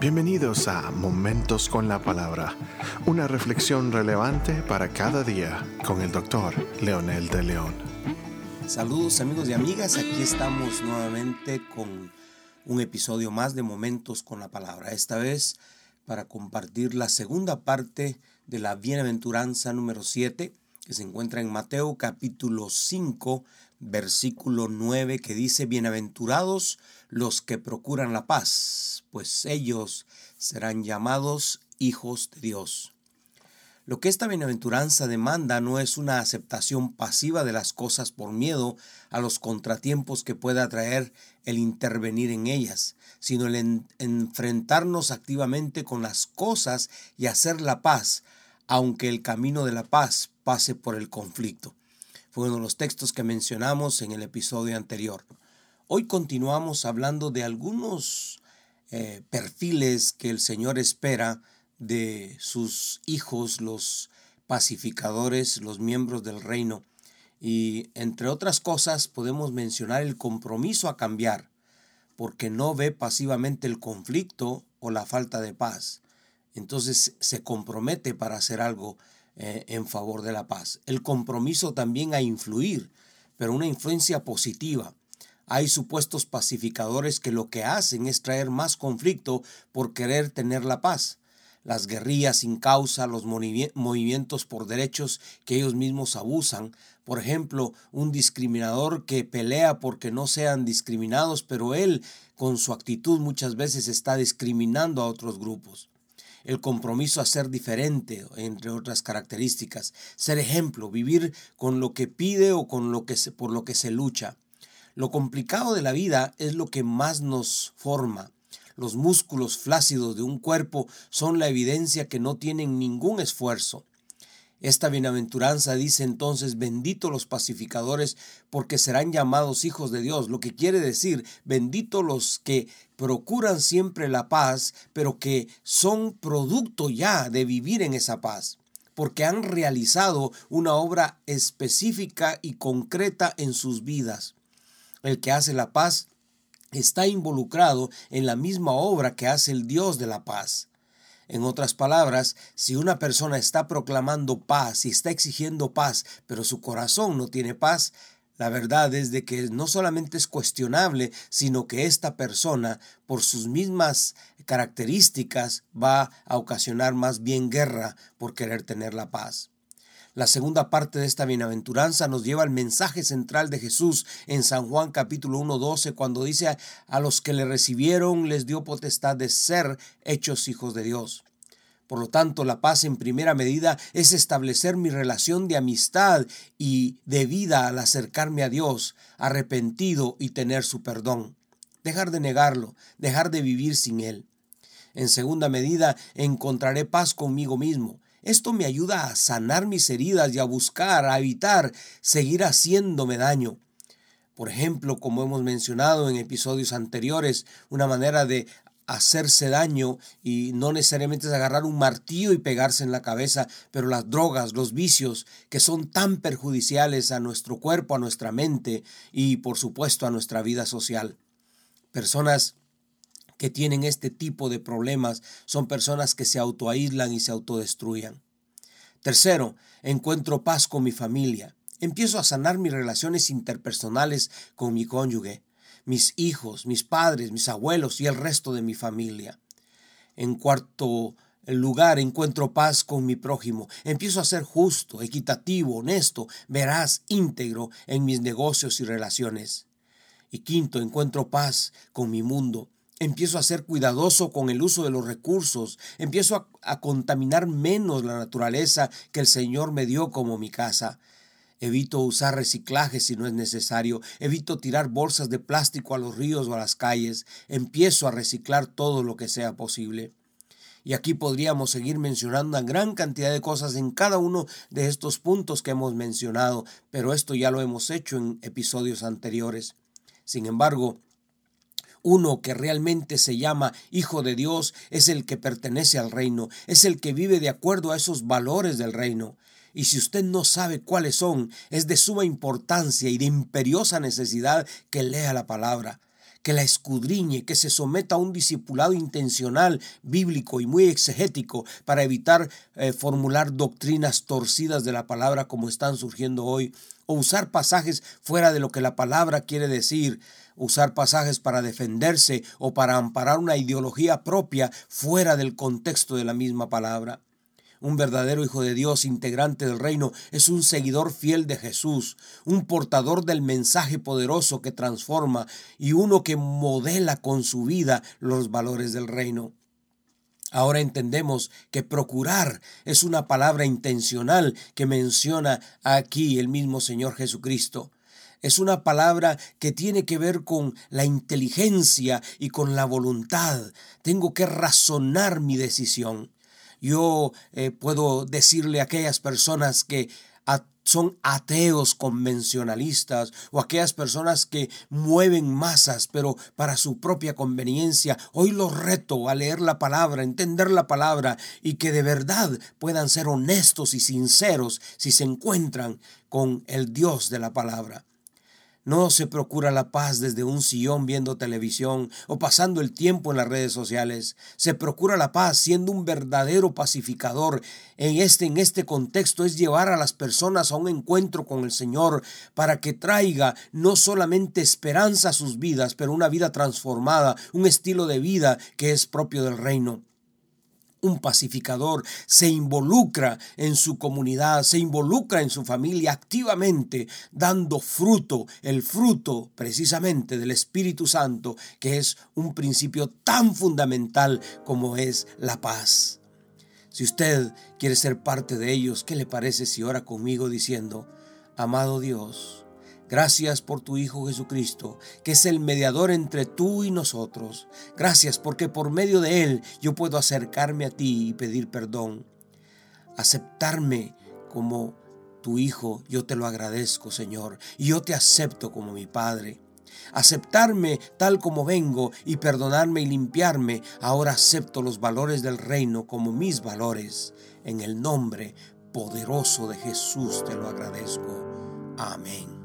Bienvenidos a Momentos con la Palabra, una reflexión relevante para cada día con el doctor Leonel de León. Saludos amigos y amigas, aquí estamos nuevamente con un episodio más de Momentos con la Palabra, esta vez para compartir la segunda parte de la bienaventuranza número 7 que se encuentra en Mateo capítulo 5 versículo 9 que dice, Bienaventurados los que procuran la paz, pues ellos serán llamados hijos de Dios. Lo que esta bienaventuranza demanda no es una aceptación pasiva de las cosas por miedo a los contratiempos que pueda traer el intervenir en ellas, sino el enfrentarnos activamente con las cosas y hacer la paz, aunque el camino de la paz pase por el conflicto. Fue uno de los textos que mencionamos en el episodio anterior. Hoy continuamos hablando de algunos eh, perfiles que el Señor espera de sus hijos, los pacificadores, los miembros del reino. Y entre otras cosas podemos mencionar el compromiso a cambiar, porque no ve pasivamente el conflicto o la falta de paz. Entonces se compromete para hacer algo eh, en favor de la paz. El compromiso también a influir, pero una influencia positiva. Hay supuestos pacificadores que lo que hacen es traer más conflicto por querer tener la paz. Las guerrillas sin causa, los movimientos por derechos que ellos mismos abusan. Por ejemplo, un discriminador que pelea porque no sean discriminados, pero él con su actitud muchas veces está discriminando a otros grupos el compromiso a ser diferente, entre otras características, ser ejemplo, vivir con lo que pide o con lo que por lo que se lucha. Lo complicado de la vida es lo que más nos forma. Los músculos flácidos de un cuerpo son la evidencia que no tienen ningún esfuerzo. Esta bienaventuranza dice entonces, bendito los pacificadores, porque serán llamados hijos de Dios, lo que quiere decir, bendito los que procuran siempre la paz, pero que son producto ya de vivir en esa paz, porque han realizado una obra específica y concreta en sus vidas. El que hace la paz está involucrado en la misma obra que hace el Dios de la paz. En otras palabras, si una persona está proclamando paz y está exigiendo paz, pero su corazón no tiene paz, la verdad es de que no solamente es cuestionable, sino que esta persona, por sus mismas características, va a ocasionar más bien guerra por querer tener la paz. La segunda parte de esta bienaventuranza nos lleva al mensaje central de Jesús en San Juan capítulo 1, 12, cuando dice a los que le recibieron les dio potestad de ser hechos hijos de Dios. Por lo tanto, la paz en primera medida es establecer mi relación de amistad y de vida al acercarme a Dios, arrepentido y tener su perdón. Dejar de negarlo, dejar de vivir sin Él. En segunda medida, encontraré paz conmigo mismo. Esto me ayuda a sanar mis heridas y a buscar, a evitar seguir haciéndome daño. Por ejemplo, como hemos mencionado en episodios anteriores, una manera de hacerse daño y no necesariamente es agarrar un martillo y pegarse en la cabeza, pero las drogas, los vicios que son tan perjudiciales a nuestro cuerpo, a nuestra mente y por supuesto a nuestra vida social. Personas que tienen este tipo de problemas son personas que se autoaíslan y se autodestruyan. Tercero, encuentro paz con mi familia. Empiezo a sanar mis relaciones interpersonales con mi cónyuge, mis hijos, mis padres, mis abuelos y el resto de mi familia. En cuarto lugar, encuentro paz con mi prójimo. Empiezo a ser justo, equitativo, honesto, veraz, íntegro en mis negocios y relaciones. Y quinto, encuentro paz con mi mundo empiezo a ser cuidadoso con el uso de los recursos, empiezo a, contaminar menos la naturaleza que el Señor me dio como mi casa. Evito usar reciclaje si no es necesario, evito tirar bolsas de plástico a los ríos o a las calles, empiezo a reciclar todo lo que sea posible. Y aquí podríamos seguir mencionando una gran cantidad de cosas en cada uno de estos puntos que hemos mencionado, pero esto ya lo hemos hecho en episodios anteriores. Sin embargo, uno que realmente se llama Hijo de Dios es el que pertenece al reino, es el que vive de acuerdo a esos valores del reino. Y si usted no sabe cuáles son, es de suma importancia y de imperiosa necesidad que lea la palabra, que la escudriñe, que se someta a un discipulado intencional, bíblico y muy exegético para evitar eh, formular doctrinas torcidas de la palabra como están surgiendo hoy, o usar pasajes fuera de lo que la palabra quiere decir, usar pasajes para defenderse o para amparar una ideología propia fuera del contexto de la misma palabra. Un verdadero hijo de Dios, integrante del reino, es un seguidor fiel de Jesús, un portador del mensaje poderoso que transforma y uno que modela con su vida los valores del reino. Ahora entendemos que procurar es una palabra intencional que menciona aquí el mismo Señor Jesucristo. Es una palabra que tiene que ver con la inteligencia y con la voluntad. Tengo que razonar mi decisión. Yo eh, puedo decirle a aquellas personas que son ateos convencionalistas o aquellas personas que mueven masas pero para su propia conveniencia. Hoy los reto a leer la palabra, entender la palabra y que de verdad puedan ser honestos y sinceros si se encuentran con el Dios de la palabra. No se procura la paz desde un sillón viendo televisión o pasando el tiempo en las redes sociales. Se procura la paz siendo un verdadero pacificador. En este, en este contexto es llevar a las personas a un encuentro con el Señor para que traiga no solamente esperanza a sus vidas, pero una vida transformada, un estilo de vida que es propio del reino un pacificador, se involucra en su comunidad, se involucra en su familia activamente, dando fruto, el fruto precisamente del Espíritu Santo, que es un principio tan fundamental como es la paz. Si usted quiere ser parte de ellos, ¿qué le parece si ora conmigo diciendo, amado Dios, Gracias por tu Hijo Jesucristo, que es el mediador entre tú y nosotros. Gracias porque por medio de Él yo puedo acercarme a ti y pedir perdón. Aceptarme como tu Hijo, yo te lo agradezco, Señor, y yo te acepto como mi Padre. Aceptarme tal como vengo y perdonarme y limpiarme, ahora acepto los valores del reino como mis valores. En el nombre poderoso de Jesús te lo agradezco. Amén.